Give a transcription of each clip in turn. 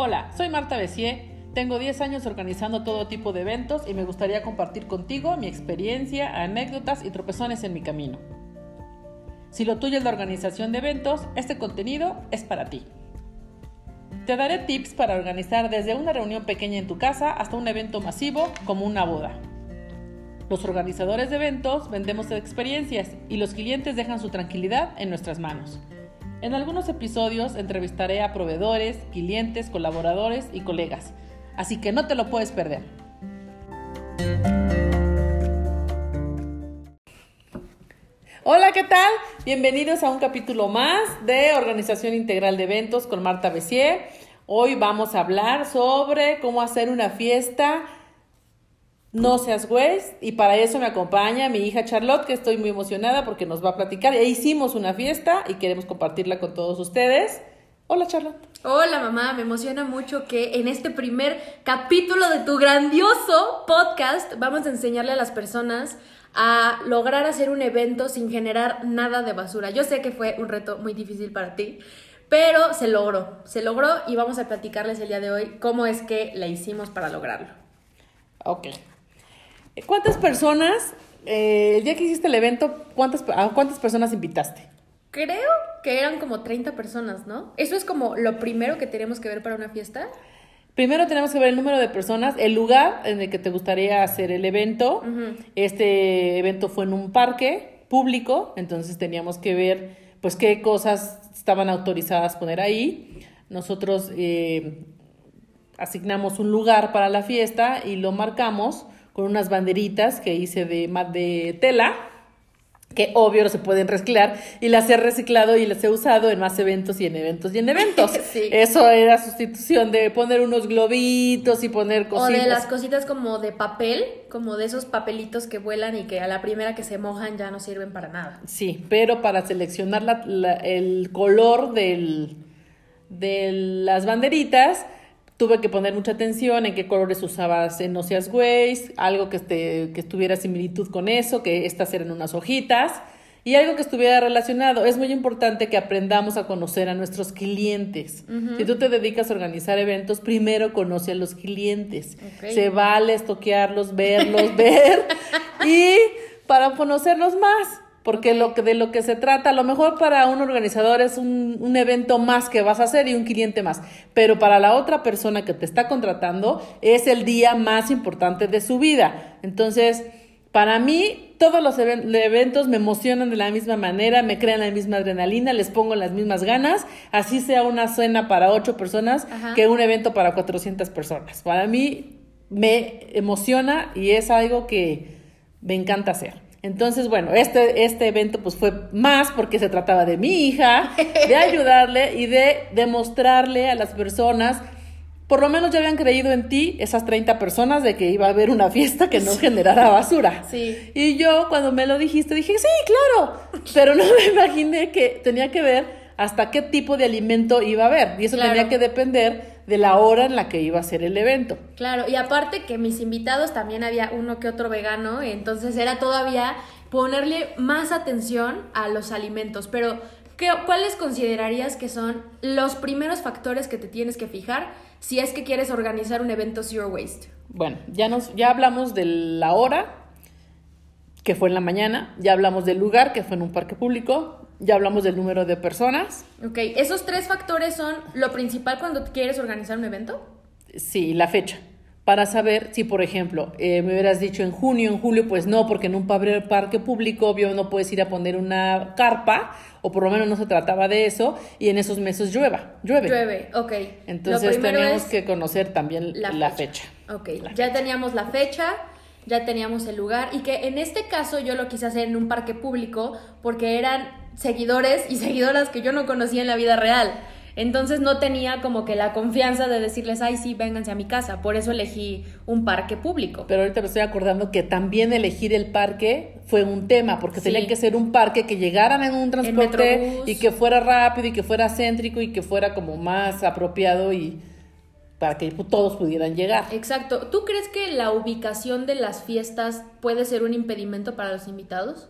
Hola, soy Marta Bessier. Tengo 10 años organizando todo tipo de eventos y me gustaría compartir contigo mi experiencia, anécdotas y tropezones en mi camino. Si lo tuyo es la organización de eventos, este contenido es para ti. Te daré tips para organizar desde una reunión pequeña en tu casa hasta un evento masivo como una boda. Los organizadores de eventos vendemos experiencias y los clientes dejan su tranquilidad en nuestras manos. En algunos episodios entrevistaré a proveedores, clientes, colaboradores y colegas, así que no te lo puedes perder. Hola, ¿qué tal? Bienvenidos a un capítulo más de Organización Integral de Eventos con Marta Bessier. Hoy vamos a hablar sobre cómo hacer una fiesta no seas güey. Y para eso me acompaña mi hija Charlotte, que estoy muy emocionada porque nos va a platicar. E hicimos una fiesta y queremos compartirla con todos ustedes. Hola Charlotte. Hola mamá, me emociona mucho que en este primer capítulo de tu grandioso podcast vamos a enseñarle a las personas a lograr hacer un evento sin generar nada de basura. Yo sé que fue un reto muy difícil para ti, pero se logró, se logró y vamos a platicarles el día de hoy cómo es que la hicimos para lograrlo. Ok, ¿Cuántas personas, eh, el día que hiciste el evento, ¿cuántas, a cuántas personas invitaste? Creo que eran como 30 personas, ¿no? ¿Eso es como lo primero que tenemos que ver para una fiesta? Primero tenemos que ver el número de personas, el lugar en el que te gustaría hacer el evento. Este evento fue en un parque público, entonces teníamos que ver pues qué cosas estaban autorizadas poner ahí. Nosotros eh, asignamos un lugar para la fiesta y lo marcamos con unas banderitas que hice de, de tela, que obvio no se pueden reciclar, y las he reciclado y las he usado en más eventos y en eventos y en eventos. Eso era sustitución de poner unos globitos y poner cositas. O de las cositas como de papel, como de esos papelitos que vuelan y que a la primera que se mojan ya no sirven para nada. Sí, pero para seleccionar el color del, de las banderitas, tuve que poner mucha atención en qué colores usabas en No Seas algo que, esté, que estuviera similitud con eso, que estas eran unas hojitas y algo que estuviera relacionado. Es muy importante que aprendamos a conocer a nuestros clientes. Si tú te dedicas a organizar eventos, primero conoce a los clientes. Se vale estoquearlos, verlos, ver y para conocerlos más porque lo que, de lo que se trata, a lo mejor para un organizador es un, un, evento más que vas a hacer y un cliente más, pero para la otra persona que te está contratando es el día más importante de su vida. Entonces, para mí, todos los eventos me emocionan de la misma manera, me crean la misma adrenalina, les pongo las mismas ganas, así sea una cena para ocho personas que un evento para 400 personas. Para mí me emociona y es algo que me encanta hacer. Entonces, bueno, este, este evento pues fue más porque se trataba de mi hija, de ayudarle y de demostrarle a las personas, por lo menos ya habían creído en ti esas 30 personas de que iba a haber una fiesta que no generara basura. Sí. Y yo cuando me lo dijiste dije, sí, claro, pero no me imaginé que tenía que ver hasta qué tipo de alimento iba a haber. Y eso tenía que depender de la hora en la que iba a ser el evento. Claro, y aparte que mis invitados también había uno que otro vegano, entonces era todavía ponerle más atención a los alimentos. Pero, ¿qué, ¿cuáles considerarías que son los primeros factores que te tienes que fijar si es que quieres organizar un evento Zero Waste? Bueno, ya, nos, ya hablamos de la hora, que fue en la mañana, ya hablamos del lugar, que fue en un parque público, ya hablamos del número de personas. Ok, ¿esos tres factores son lo principal cuando quieres organizar un evento? Sí, la fecha. Para saber si, por ejemplo, eh, me hubieras dicho en junio, en julio, pues no, porque en un parque público, obvio, no puedes ir a poner una carpa, o por lo menos no se trataba de eso, y en esos meses llueva, llueve. Llueve, ok. Entonces tenemos que conocer también la, fecha. Ok, ya teníamos la fecha, ya teníamos el lugar, y que en este caso yo lo quise hacer en un parque público, porque eran seguidores y seguidoras que yo no conocía en la vida real. Entonces no tenía como que la confianza de decirles, ay, sí, vénganse a mi casa. Por eso elegí un parque público. Pero ahorita me estoy acordando que también elegir el parque fue un tema, porque tenía que ser un parque que llegaran en un transporte y que fuera rápido y que fuera céntrico y que fuera como más apropiado y para que todos pudieran llegar. Exacto. ¿Tú crees que la ubicación de las fiestas puede ser un impedimento para los invitados?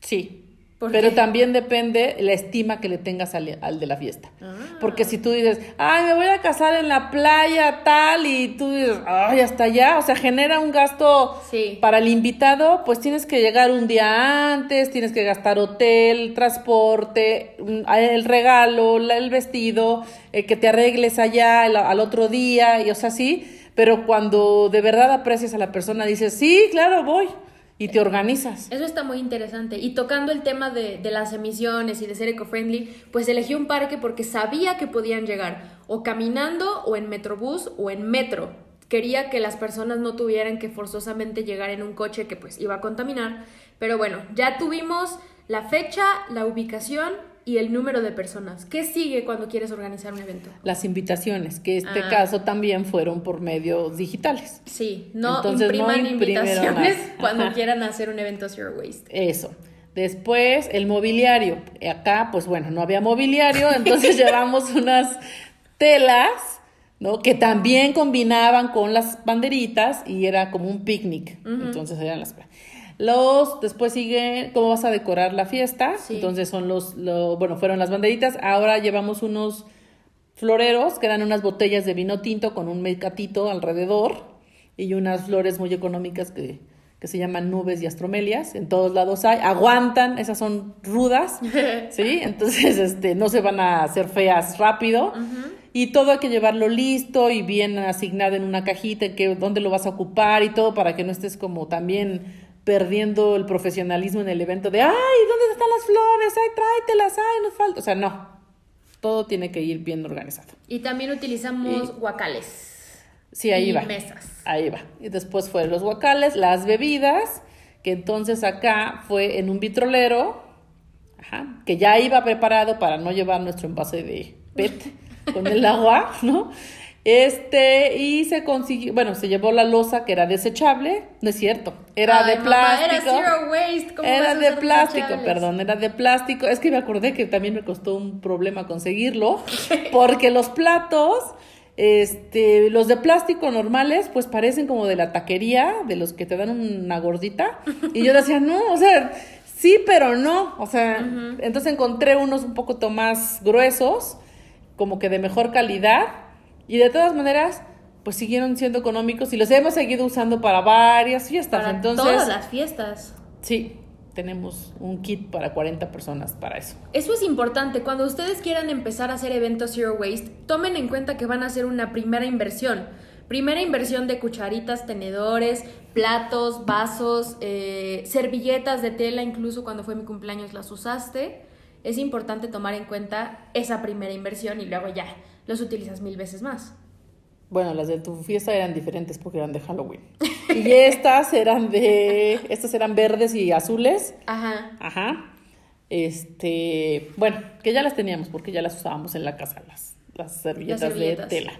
Sí, ¿Por Pero qué? también depende la estima que le tengas al, al de la fiesta. Ah. Porque si tú dices, ay, me voy a casar en la playa tal, y tú dices, ay, hasta allá, o sea, genera un gasto Sí. para el invitado, pues tienes que llegar un día antes, tienes que gastar hotel, transporte, el regalo, el vestido, eh, que te arregles allá el- al otro día, y o sea, sí, pero cuando de verdad aprecias a la persona, dices, sí, claro, voy, y te organizas. Eso está muy interesante. Y tocando el tema de, las emisiones y de ser eco-friendly, pues elegí un parque porque sabía que podían llegar o caminando o en metrobús o en metro. Quería que las personas no tuvieran que forzosamente llegar en un coche que pues iba a contaminar. Pero bueno, ya tuvimos la fecha, la ubicación y el número de personas. ¿Qué sigue cuando quieres organizar un evento? Las invitaciones, que este Ah. caso también fueron por medios digitales. Sí, no Entonces, impriman invitaciones cuando Ajá. quieran hacer un evento Zero Waste. Eso. Después, el mobiliario. Acá, pues bueno, no había mobiliario, entonces llevamos unas telas, ¿no? Que también combinaban con las banderitas y era como un picnic. Entonces eran las... Los, después sigue cómo vas a decorar la fiesta. Sí. Entonces son los, lo, bueno, fueron las banderitas. Ahora llevamos unos floreros, que eran unas botellas de vino tinto con un mecatito alrededor y unas flores muy económicas que, que se llaman nubes y astromelias. En todos lados hay, aguantan, esas son rudas, ¿sí? Entonces, este, no se van a hacer feas rápido. Y todo hay que llevarlo listo y bien asignado en una cajita, que dónde lo vas a ocupar y todo para que no estés como también perdiendo el profesionalismo en el evento de, ay, ¿dónde están las flores? Ay, tráetelas, ay, nos falta. O sea, no. Todo tiene que ir bien organizado. Y también utilizamos guacales. Sí, ahí y va. mesas. Ahí va. Y después fue los guacales, las bebidas, que entonces acá fue en un vitrolero, ajá, que ya iba preparado para no llevar nuestro envase de PET con el agua, ¿no? Este, y se consiguió, bueno, se llevó la losa que era desechable, no es cierto, era Ay, de mamá, plástico. Era zero waste. ¿cómo Era de plástico, desechables? perdón, era de plástico. Es que me acordé que también me costó un problema conseguirlo, porque los platos, este, los de plástico normales, pues parecen como de la taquería, de los que te dan una gordita. Y yo decía, no, o sea, sí, pero no. O sea, entonces encontré unos un poco más gruesos, como que de mejor calidad. Y de todas maneras, pues siguieron siendo económicos y los hemos seguido usando para varias fiestas. Para entonces, todas las fiestas. Sí, tenemos un kit para 40 personas para eso. Eso es importante. Cuando ustedes quieran empezar a hacer eventos Zero Waste, tomen en cuenta que van a hacer una primera inversión. Primera inversión de cucharitas, tenedores, platos, vasos, eh, servilletas de tela, incluso cuando fue mi cumpleaños las usaste. Es importante tomar en cuenta esa primera inversión y luego ya los utilizas mil veces más. Bueno, las de tu fiesta eran diferentes porque eran de Halloween. Y estas eran de. Estas eran verdes y azules. Ajá. Ajá. Este. Bueno, que ya las teníamos porque ya las usábamos en la casa, las, las servilletas, servilletas. de tela.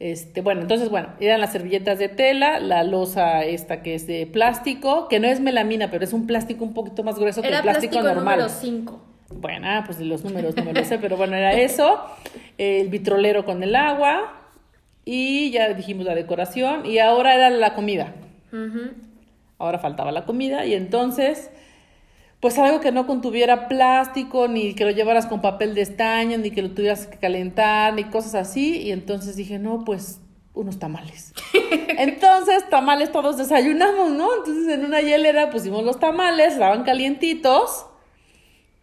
Este, bueno, entonces, bueno, eran las servilletas de tela, la losa esta que es de plástico, que no es melamina, pero es un plástico un poquito más grueso que el plástico, plástico normal. número 5. Bueno, ah, pues los números no me lo sé, pero bueno, era eso. El vitrolero con el agua. Y ya dijimos la decoración. Y ahora era la comida. Ahora faltaba la comida. Y entonces, pues algo que no contuviera plástico, ni que lo llevaras con papel de estaño, ni que lo tuvieras que calentar, ni cosas así. Y entonces dije, no, pues unos tamales. Entonces, tamales todos desayunamos, ¿no? Entonces en una hielera pusimos los tamales, estaban calientitos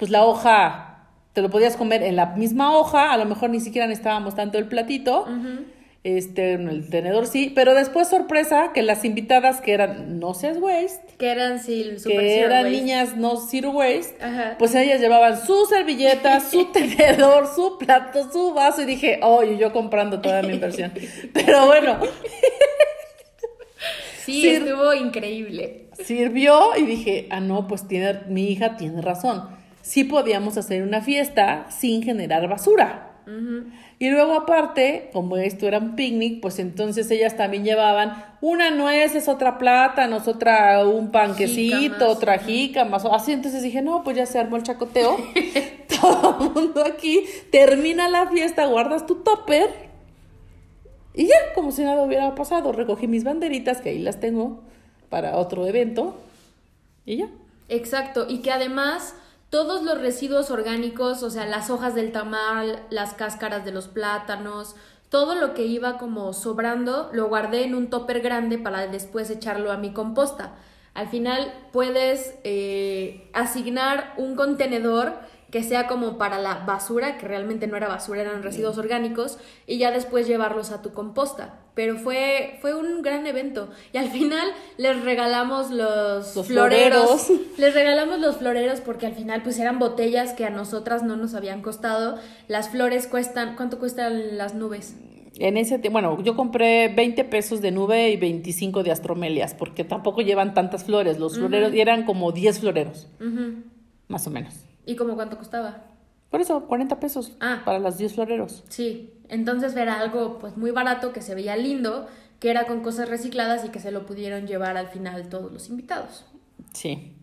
pues la hoja te lo podías comer en la misma hoja, a lo mejor ni siquiera necesitábamos tanto el platito, este, en el tenedor sí, pero después sorpresa que las invitadas que eran no seas waste, Que eran sí, super que eran waste. niñas no zero waste, Ajá. pues ellas llevaban su servilleta, su tenedor, su plato, su vaso y dije, oye, yo comprando toda mi inversión. Pero bueno, Sí, Sí. estuvo increíble. sirvió y dije, ah, no, pues tiene, mi hija tiene razón. Sí podíamos hacer una fiesta sin generar basura. Y luego aparte, como esto era un picnic, pues entonces ellas también llevaban una nueces, otra plátano, otra un panquecito, Jícamas. otra jícamas, así. Entonces dije, no, pues ya se armó el chacoteo. Todo el mundo aquí termina la fiesta, guardas tu topper y ya, como si nada hubiera pasado. Recogí mis banderitas, que ahí las tengo para otro evento. Y ya. Exacto, y que además todos los residuos orgánicos, o sea, las hojas del tamal, las cáscaras de los plátanos, todo lo que iba como sobrando, lo guardé en un topper grande para después echarlo a mi composta. Al final puedes eh, asignar un contenedor que sea como para la basura, que realmente no era basura, eran residuos orgánicos, y ya después llevarlos a tu composta. Pero fue, fue un gran evento. Y al final les regalamos los, floreros. Les regalamos los floreros porque al final pues eran botellas que a nosotras no nos habían costado. Las flores cuestan, ¿cuánto cuestan las nubes? En ese bueno, yo compré 20 pesos de nube y 25 de astromelias, porque tampoco llevan tantas flores. Los floreros, eran como 10 floreros, más o menos. ¿Y como cuánto costaba? Por eso, 40 pesos ah. para las 10 floreros. Sí, entonces era algo pues muy barato, que se veía lindo, que era con cosas recicladas y que se lo pudieron llevar al final todos los invitados. Sí.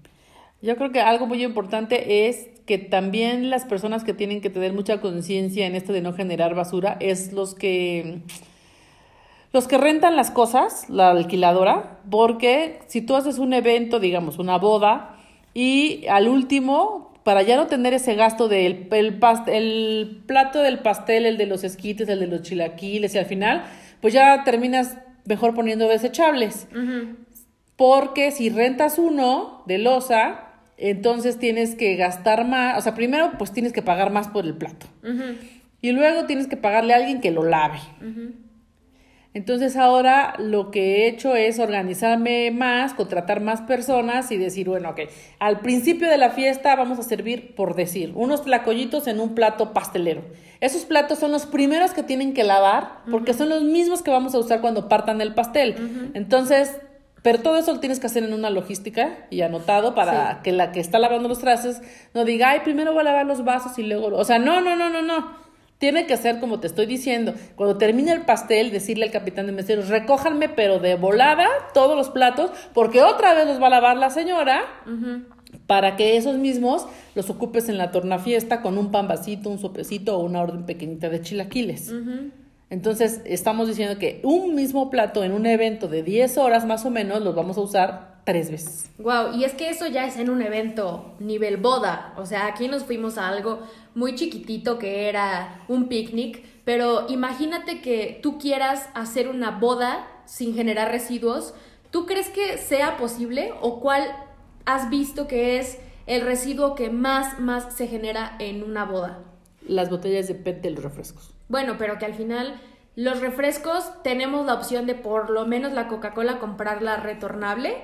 Yo creo que algo muy importante es que también las personas que tienen que tener mucha conciencia en esto de no generar basura es los que los que rentan las cosas, la alquiladora, porque si tú haces un evento, digamos, una boda, y al último para ya no tener ese gasto del el, el plato del pastel, el de los esquites, el de los chilaquiles y al final, pues ya terminas mejor poniendo desechables. Porque si rentas uno de losa, entonces tienes que gastar más, o sea, primero pues tienes que pagar más por el plato. Y luego tienes que pagarle a alguien que lo lave. Entonces ahora lo que he hecho es organizarme más, contratar más personas y decir, bueno, ok, al principio de la fiesta vamos a servir, por decir, unos tlacoyitos en un plato pastelero. Esos platos son los primeros que tienen que lavar porque son los mismos que vamos a usar cuando partan el pastel. Entonces, pero todo eso lo tienes que hacer en una logística y anotado para que la que está lavando los trastes no diga, ay, primero voy a lavar los vasos y luego... O sea, no, no, no, no, no. Tiene que ser como te estoy diciendo. Cuando termine el pastel, decirle al capitán de meseros, recójanme, pero de volada, todos los platos, porque otra vez los va a lavar la señora, para que esos mismos los ocupes en la tornafiesta con un pan vasito, un sopecito o una orden pequeñita de chilaquiles. Entonces, estamos diciendo que un mismo plato en un evento de 10 horas más o menos los vamos a usar tres veces. Wow, y es que eso ya es en un evento nivel boda. O sea, aquí nos fuimos a algo muy chiquitito que era un picnic, pero imagínate que tú quieras hacer una boda sin generar residuos. ¿Tú crees que sea posible o cuál has visto que es el residuo que más, más se genera en una boda? Las botellas de PET de los refrescos. Bueno, pero que al final los refrescos tenemos la opción de por lo menos la Coca-Cola comprarla retornable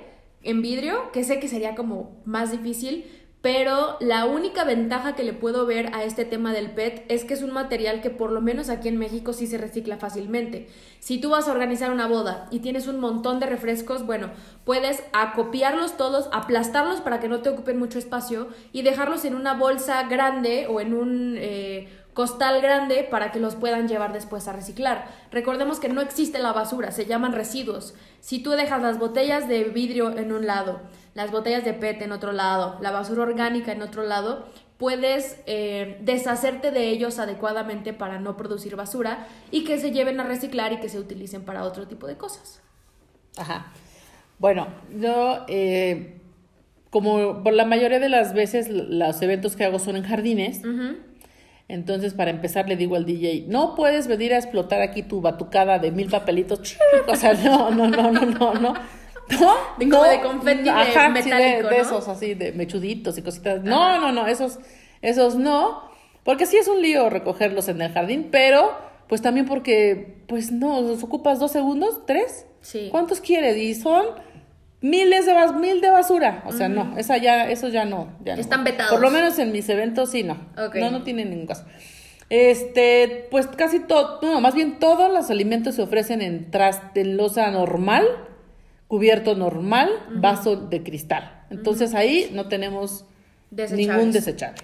en vidrio, que sé que sería como más difícil, pero la única ventaja que le puedo ver a este tema del PET es que es un material que por lo menos aquí en México sí se recicla fácilmente. Si tú vas a organizar una boda y tienes un montón de refrescos, bueno, puedes acopiarlos todos, aplastarlos para que no te ocupen mucho espacio y dejarlos en una bolsa grande o en un... Eh, costal grande para que los puedan llevar después a reciclar. Recordemos que no existe la basura, se llaman residuos. Si tú dejas las botellas de vidrio en un lado, las botellas de PET en otro lado, la basura orgánica en otro lado, puedes eh, deshacerte de ellos adecuadamente para no producir basura y que se lleven a reciclar y que se utilicen para otro tipo de cosas. Ajá. Bueno, yo, eh, como por la mayoría de las veces los eventos que hago son en jardines, entonces, para empezar, le digo al DJ, no puedes venir a explotar aquí tu batucada de mil papelitos. O sea, no, no, no, no, no, no. ¿No? De, como de confeti de metálico, de, esos así, de mechuditos y cositas. No, no, no, esos, esos no. Porque sí es un lío recogerlos en el jardín, pero pues también porque, pues no, los ocupas dos segundos, tres. Sí. ¿Cuántos quieres? Y son miles de bas mil de basura. O sea, no, esa ya, eso ya no. Ya Están vetados. Por lo menos en mis eventos sí, no. No, no tienen ningún caso. Este, pues casi todo, no, más bien todos los alimentos se ofrecen en traste, en losa normal, cubierto normal, vaso de cristal. Entonces ahí no tenemos ningún desechable.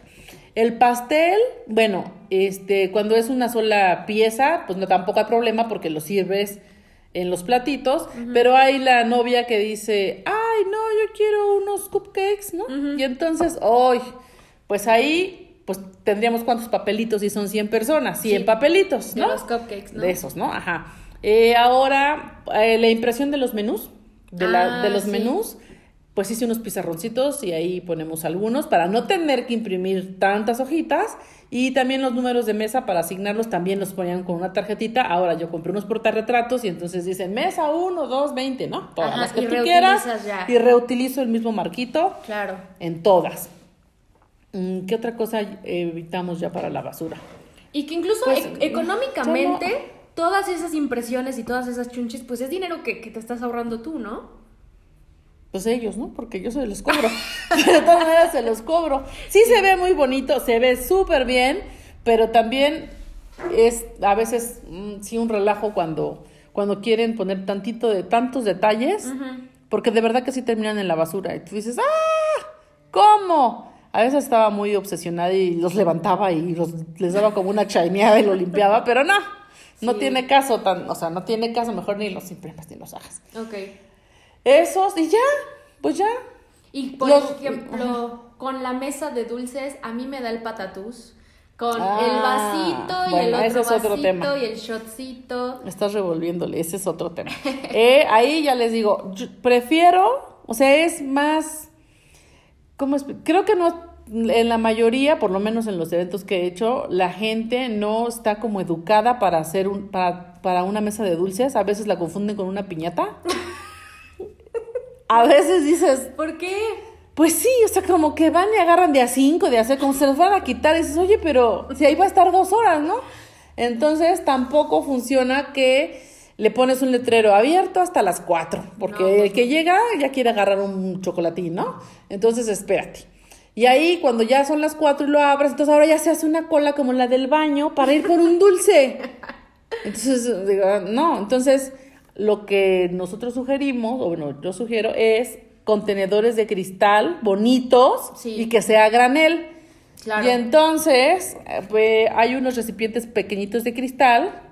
El pastel, bueno, este, cuando es una sola pieza, pues no tampoco hay problema porque lo sirves en los platitos, pero hay la novia que dice, ay, no, yo quiero unos cupcakes, ¿no? Y entonces, hoy, pues ahí, pues tendríamos cuántos papelitos y son 100 personas, 100 papelitos, ¿no? De los cupcakes, ¿no? De esos, ¿no? Ajá. Eh, ahora, eh, la impresión de los menús, de, la, de ah, los menús, pues hice unos pizarroncitos y ahí ponemos algunos para no tener que imprimir tantas hojitas y también los números de mesa para asignarlos también los ponían con una tarjetita. Ahora yo compré unos portarretratos y entonces dicen mesa 1, 2, 20, ¿no? Todas Ajá, las que tú quieras. ya. Y reutilizo el mismo marquito Claro. en todas. Mm, ¿Qué otra cosa evitamos ya para la basura? Y que incluso Pues, e- económicamente, yo todas esas impresiones y todas esas chunches, pues es dinero que, que te estás ahorrando tú, ¿no? Pues ellos, ¿no? Porque yo se los cobro. de todas maneras se los cobro. Sí se ve muy bonito, se ve súper bien, pero también es a veces mm, sí un relajo cuando, cuando quieren poner tantito de tantos detalles, porque de verdad que sí terminan en la basura. Y tú dices, ¡ah! ¿Cómo? A veces estaba muy obsesionada y los levantaba y los, les daba como una chaineada y lo limpiaba, pero no, no Sí. tiene caso, tan, o sea, no tiene caso, mejor ni los imprimas ni los hagas. Ok. Esos, y ya, pues ya. Y por Los- ejemplo, con la mesa de dulces, a mí me da el patatús. Con Ah, el vasito y el otro vasito tema. y el shotcito. Estás revolviéndole, ese es otro tema. Eh, ahí ya les digo, yo prefiero, o sea, es más, ¿cómo es? Creo que no, en la mayoría, por lo menos en los eventos que he hecho, la gente no está como educada para hacer un, para, para una mesa de dulces. A veces la confunden con una piñata. A veces dices, ¿Por qué? pues sí, o sea, como que van y agarran de a cinco, de a seis, como se los van a quitar. Y dices, oye, pero si ahí va a estar dos horas, ¿no? Entonces tampoco funciona que le pones un letrero abierto hasta las cuatro, porque No, el que llega ya quiere agarrar un chocolatín, ¿no? Entonces espérate. Y ahí cuando ya son las cuatro y lo abres, entonces ahora ya se hace una cola como la del baño para ir por un dulce. Entonces, digo, no, entonces lo que nosotros sugerimos, o bueno, yo sugiero, es contenedores de cristal bonitos Sí. y que sea granel. Claro. Y entonces eh, pues, hay unos recipientes pequeñitos de cristal,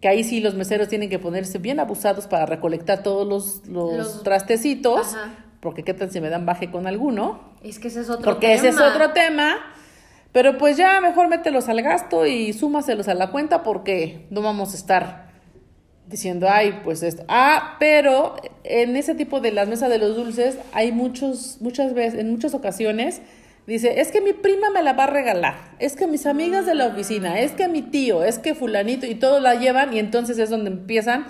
que ahí sí los meseros tienen que ponerse bien abusados para recolectar todos los, los, Los- trastecitos, Ajá. porque qué tal si me dan baje con alguno. Es que ese es otro Porque ese es tema. otro tema. Pero pues ya mejor mételos al gasto y súmaselos a la cuenta porque no vamos a estar diciendo, ay, pues esto. Ah, pero en ese tipo de las mesas de los dulces hay muchos, muchas veces, en muchas ocasiones, dice, es que mi prima me la va a regalar, es que mis amigas de la oficina, es que mi tío, es que fulanito, y todos la llevan y entonces es donde empiezan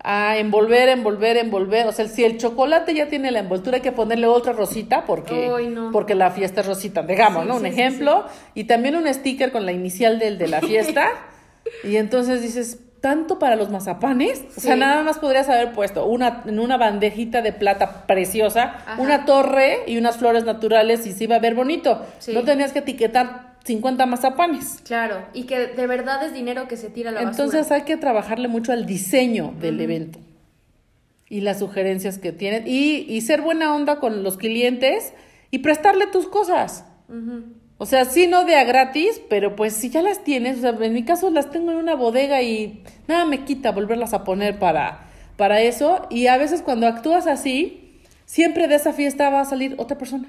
a envolver, envolver, envolver. O sea, si el chocolate ya tiene la envoltura, hay que ponerle otra rosita porque, no. porque la fiesta es rosita, digamos, Sí, ¿no? Un sí, ejemplo. Y también un sticker con la inicial del de la fiesta. y entonces dices, tanto para los mazapanes. O sea, nada más podrías haber puesto una, en una bandejita de plata preciosa, Ajá. una torre y unas flores naturales y se iba a ver bonito. Sí. No tenías que etiquetar 50 mazapanes. Claro, y que de verdad es dinero que se tira a la Entonces basura. hay que trabajarle mucho al diseño del evento y las sugerencias que tienen y, y ser buena onda con los clientes y prestarle tus cosas. O sea, sí, no de a gratis, pero pues si ya las tienes, o sea, en mi caso las tengo en una bodega y nada me quita volverlas a poner para, para eso. Y a veces cuando actúas así, siempre de esa fiesta va a salir otra persona.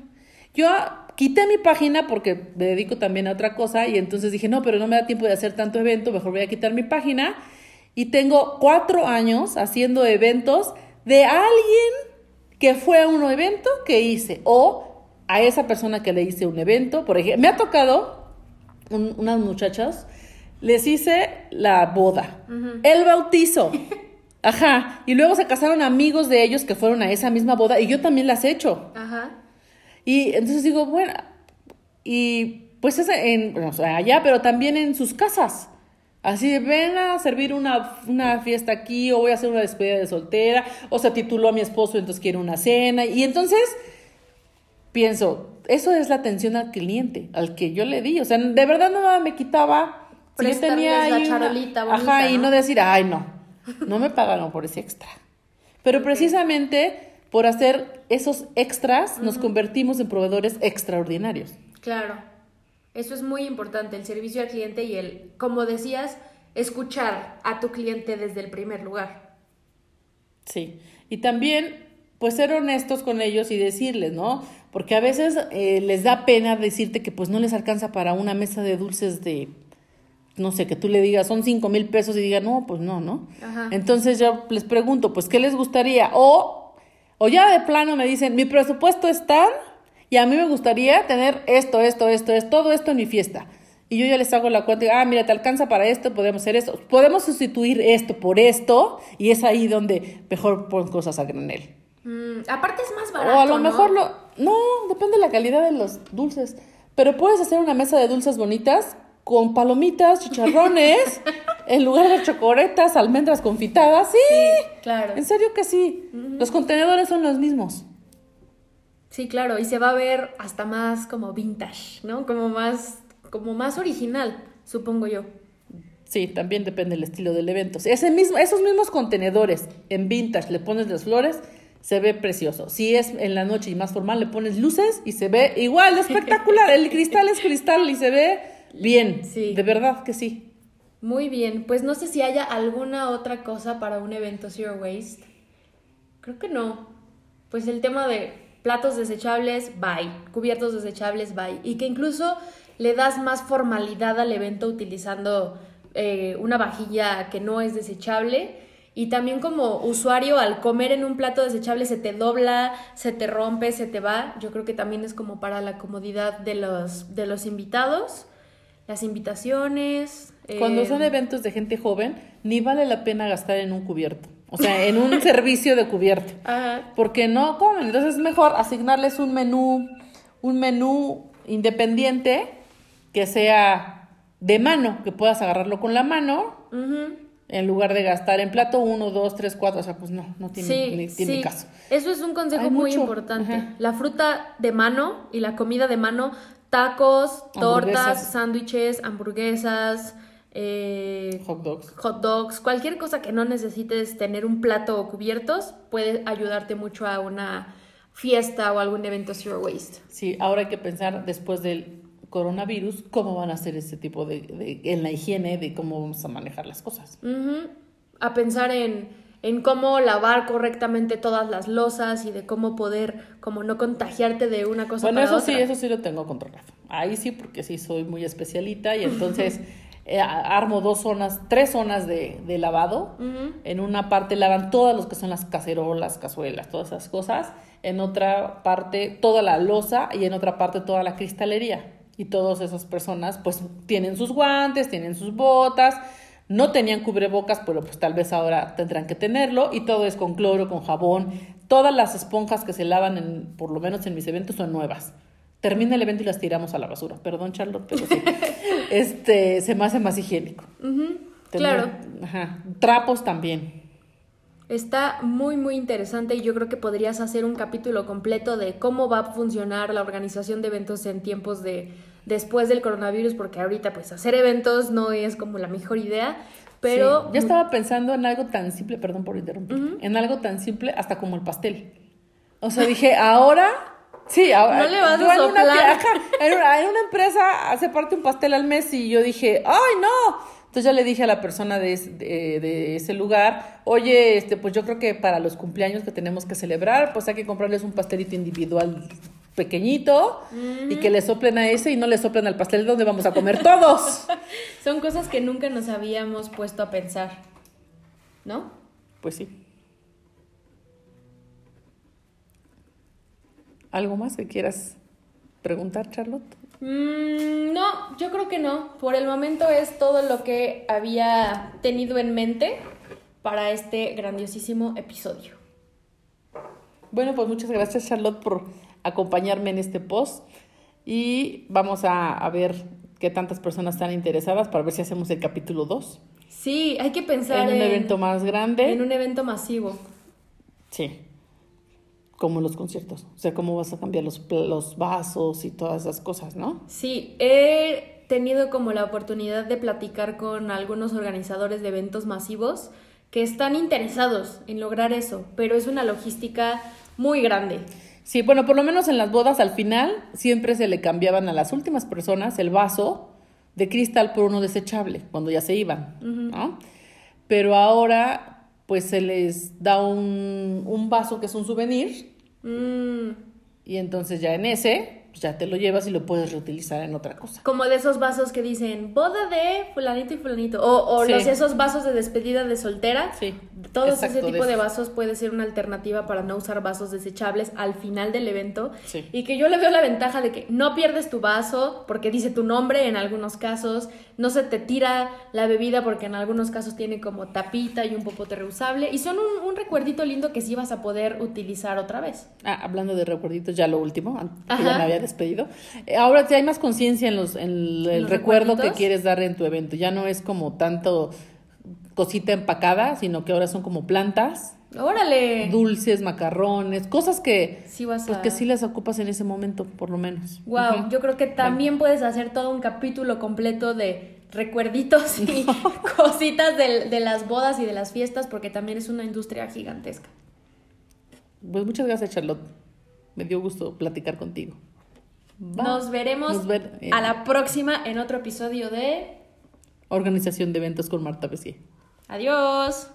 Yo quité mi página porque me dedico también a otra cosa y entonces dije, no, pero no me da tiempo de hacer tanto evento, mejor voy a quitar mi página. Y tengo cuatro años haciendo eventos de alguien que fue a un evento que hice o a esa persona que le hice un evento. Por ejemplo, me ha tocado un- unas muchachas, les hice la boda, el bautizo. Ajá, y luego se casaron amigos de ellos que fueron a esa misma boda y yo también las he hecho. Ajá. Y entonces digo, bueno, y pues es en, bueno, allá, pero también en sus casas. Así de, ven a servir una, una fiesta aquí, o voy a hacer una despedida de soltera, o se tituló a mi esposo, entonces quiere una cena. Y entonces pienso, eso es la atención al cliente, al que yo le di. O sea, de verdad no me quitaba. si yo tenía la ahí una- charolita bonita, Ajá, y ¿no? no decir, ay, no, no me pagaron por ese extra. Pero precisamente por hacer esos extras, nos convertimos en proveedores extraordinarios. Claro. Eso es muy importante, el servicio al cliente y el, como decías, escuchar a tu cliente desde el primer lugar. Sí. Y también, pues ser honestos con ellos y decirles, ¿no? Porque a veces eh, les da pena decirte que pues no les alcanza para una mesa de dulces de, no sé, que tú le digas son cinco mil pesos y digan, no, pues no, ¿no? Ajá. Entonces yo les pregunto, pues, ¿qué les gustaría? O O ya de plano me dicen, mi presupuesto es tal y a mí me gustaría tener esto, esto, esto, es todo esto en mi fiesta. Y yo ya les hago la cuenta, y, ah, mira, te alcanza para esto, podemos hacer esto. Podemos sustituir esto por esto y es ahí donde mejor ponen cosas a granel. Mm, aparte es más barato. O a lo ¿no? mejor lo... No, depende de la calidad de los dulces. Pero puedes hacer una mesa de dulces bonitas con palomitas, chicharrones, en lugar de chocoretas, almendras confitadas. Sí, Claro. en serio que sí. Los contenedores son los mismos. Sí, claro, y se va a ver hasta más como vintage, ¿no? Como más, como más original, supongo yo. Sí, también depende del estilo del evento. Si ese mismo, esos mismos contenedores en vintage le pones las flores, se ve precioso. Si es en la noche y más formal, le pones luces y se ve igual, espectacular. El cristal es cristal y se ve bien. Sí. De verdad que sí. Muy bien, pues no sé si haya alguna otra cosa para un evento Zero Waste. Creo que no. Pues el tema de platos desechables, bye. Cubiertos desechables, bye. Y que incluso le das más formalidad al evento utilizando eh, una vajilla que no es desechable. Y también como usuario, al comer en un plato desechable se te dobla, se te rompe, se te va. Yo creo que también es como para la comodidad de los, de los invitados. Las invitaciones. Cuando eh, son eventos de gente joven, ni vale la pena gastar en un cubierto. O sea, en un servicio de cubierto. Ajá. Porque no comen. Entonces es mejor asignarles un menú, un menú independiente que sea de mano, que puedas agarrarlo con la mano, Ujú. En lugar de gastar en plato uno, dos, tres, cuatro. O sea, pues no, no tiene, Sí, ni tiene sí. caso. Eso es un consejo Hay muy mucho. importante. Ajá. La fruta de mano y la comida de mano, tacos, tortas, sándwiches, hamburguesas, eh, Hot dogs. hot dogs, cualquier cosa que no necesites tener un plato o cubiertos puede ayudarte mucho a una fiesta o algún evento zero waste. Sí, ahora hay que pensar después del coronavirus cómo van a hacer este tipo de, de- en la higiene de cómo vamos a manejar las cosas. A pensar en, en cómo lavar correctamente todas las losas y de cómo poder como no contagiarte de una cosa Bueno, para eso otra. sí, eso sí lo tengo controlado. Ahí sí, porque sí soy muy especialita y entonces eh, armo dos zonas, tres zonas de, de lavado. En una parte lavan todas los que son las cacerolas, cazuelas, todas esas cosas. En otra parte toda la losa y en otra parte toda la cristalería. Y todas esas personas pues tienen sus guantes, tienen sus botas, no tenían cubrebocas, pero pues tal vez ahora tendrán que tenerlo. Y todo es con cloro, con jabón. Todas las esponjas que se lavan, en, por lo menos en mis eventos, son nuevas. Termina el evento y las tiramos a la basura. Perdón, Charlotte, pero sí. este, se me hace más higiénico. Tener- Claro. Ajá. Trapos también. Está muy muy interesante y yo creo que podrías hacer un capítulo completo de cómo va a funcionar la organización de eventos en tiempos de después del coronavirus porque ahorita pues hacer eventos no es como la mejor idea, pero Sí, Yo estaba pensando en algo tan simple, perdón por interrumpir, en algo tan simple hasta como el pastel. O sea, dije, ahora, sí, ahora. No le vas a yo una, soplar. en, una, en una empresa hace parte un pastel al mes y yo dije, ¡ay, no! Entonces ya le dije a la persona de, de ese lugar, oye, este, pues yo creo que para los cumpleaños que tenemos que celebrar, pues hay que comprarles un pastelito individual pequeñito y que le soplen a ese y no le soplen al pastel donde vamos a comer todos. son cosas que nunca nos habíamos puesto a pensar, ¿no? Pues sí. ¿Algo más que quieras preguntar, Charlotte? Mm, no, yo creo que no. Por el momento es todo lo que había tenido en mente para este grandiosísimo episodio. Bueno, pues muchas gracias, Charlotte, por acompañarme en este post. Y vamos a, a ver qué tantas personas están interesadas para ver si hacemos el capítulo 2. Sí, hay que pensar En un evento más grande. en un evento masivo. Sí. Como los conciertos. O sea, cómo vas a cambiar los, los vasos y todas esas cosas, ¿no? Sí, he tenido como la oportunidad de platicar con algunos organizadores de eventos masivos que están interesados en lograr eso, pero es una logística muy grande. Sí, bueno, por lo menos en las bodas al final siempre se le cambiaban a las últimas personas el vaso de cristal por uno desechable cuando ya se iban, ¿no? Pero ahora pues se les da un, un vaso que es un souvenir. Mm, y entonces ya en ese pues ya te lo llevas y lo puedes reutilizar en otra cosa. Como de esos vasos que dicen boda de fulanito y fulanito. O, o Sí. los, esos vasos de despedida de soltera. Sí, Todo ese tipo de, vasos puede ser una alternativa para no usar vasos desechables al final del evento. Sí. Y que yo le veo la ventaja de que no pierdes tu vaso porque dice tu nombre en algunos casos. No se te tira la bebida porque en algunos casos tiene como tapita y un popote reusable. Y son un, un recuerdito lindo que sí vas a poder utilizar otra vez. Ah, hablando de recuerditos, ya lo último, que Ajá. ya me había despedido. Eh, Ahora sí hay más conciencia en los en el, el ¿Los recuerdo que quieres dar en tu evento. Ya no es como tanto cosita empacada, sino que ahora son como plantas, ¡Órale! dulces, macarrones, cosas que Sí vas pues que sí las ocupas en ese momento, por lo menos. Wow, yo creo que también puedes hacer todo un capítulo completo de recuerditos y cositas de, de las bodas y de las fiestas, porque también es una industria gigantesca. Pues muchas gracias, Charlotte. Me dio gusto platicar contigo. Nos veremos Nos ver- eh, a la próxima en otro episodio de Organización de eventos con Marta Bessier. Adiós.